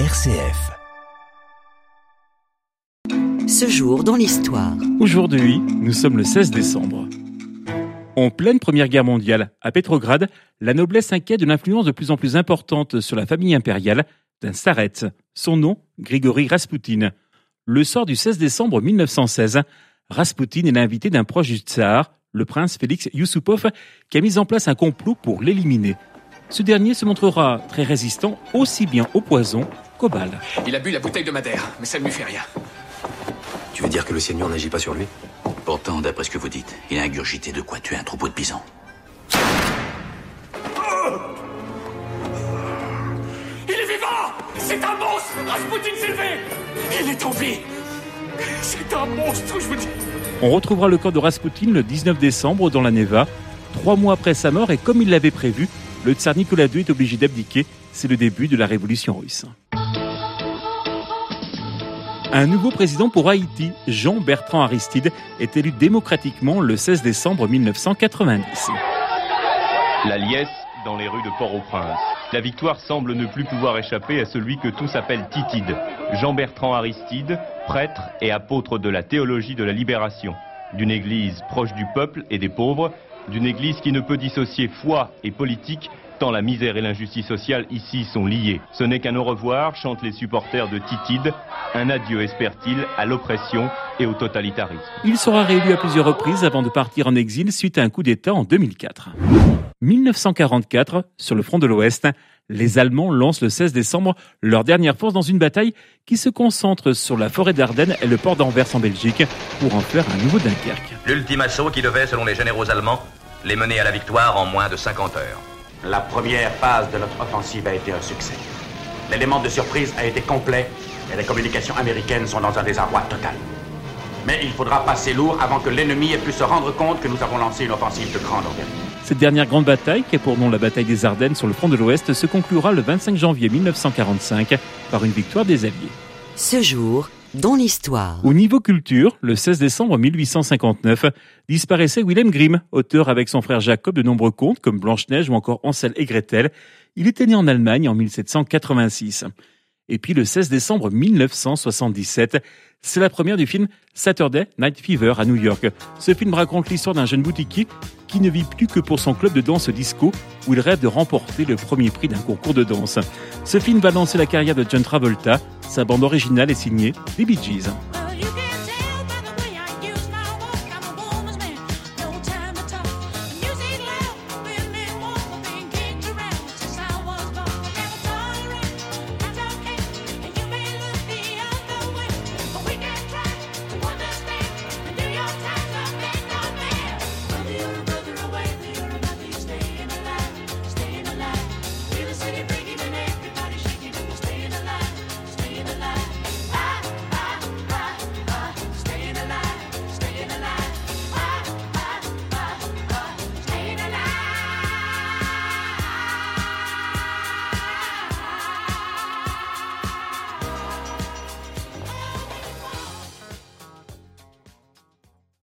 RCF. Ce jour dans l'histoire. Aujourd'hui, nous sommes le 16 décembre. En pleine Première Guerre mondiale, à Pétrograd, la noblesse inquiète de l'influence de plus en plus importante sur la famille impériale d'un Sareth. Son nom, Grigory Raspoutine. Le soir du 16 décembre 1916, Raspoutine est l'invité d'un proche du tsar, le prince Félix Yusupov, qui a mis en place un complot pour l'éliminer. Ce dernier se montrera très résistant aussi bien au poison Il a bu la bouteille de Madère, mais ça ne lui fait rien. Tu veux dire que le Seigneur n'agit pas sur lui? Pourtant, d'après ce que vous dites, il a ingurgité de quoi tuer un troupeau de pisons. Il est vivant C'est un monstre Rasputin Sylvé Il est en vie C'est un monstre, je vous dis On retrouvera le corps de Rasputin le 19 décembre dans la Neva, trois mois après sa mort, et comme il l'avait prévu, le tsar Nicolas II est obligé d'abdiquer. C'est le début de la révolution russe. Un nouveau président pour Haïti, Jean-Bertrand Aristide, est élu démocratiquement le 16 décembre 1990. La liesse dans les rues de Port-au-Prince. La victoire semble ne plus pouvoir échapper à celui que tous appellent Titide, Jean-Bertrand Aristide, prêtre et apôtre de la théologie de la libération, d'une église proche du peuple et des pauvres, d'une Église qui ne peut dissocier foi et politique, tant la misère et l'injustice sociale ici sont liées. Ce n'est qu'un au revoir, chantent les supporters de Titide, un adieu, espère-t-il, à l'oppression et au totalitarisme. Il sera réélu à plusieurs reprises avant de partir en exil suite à un coup d'État en 2004. 1944, sur le front de l'Ouest, les Allemands lancent le 16 décembre leur dernière force dans une bataille qui se concentre sur la forêt d'Ardennes et le port d'Anvers en Belgique pour en faire un nouveau Dunkerque. L'ultime assaut qui devait, selon les généraux allemands, les mener à la victoire en moins de 50 heures. La première phase de notre offensive a été un succès. L'élément de surprise a été complet et les communications américaines sont dans un désarroi total. Mais il faudra passer lourd avant que l'ennemi ait pu se rendre compte que nous avons lancé une offensive de grande envergure. Cette dernière grande bataille, qui est pour nom la bataille des Ardennes sur le front de l'Ouest, se conclura le 25 janvier 1945 par une victoire des Alliés. Ce jour dans l'histoire. Au niveau culture, le 16 décembre 1859, disparaissait Willem Grimm, auteur avec son frère Jacob de nombreux contes comme Blanche-Neige ou encore Ansel et Gretel. Il était né en Allemagne en 1786. Et puis le 16 décembre 1977, c'est la première du film Saturday Night Fever à New York. Ce film raconte l'histoire d'un jeune boutiquier qui ne vit plus que pour son club de danse disco où il rêve de remporter le premier prix d'un concours de danse. Ce film va lancer la carrière de John Travolta. Sa bande originale est signée des Bee Gees.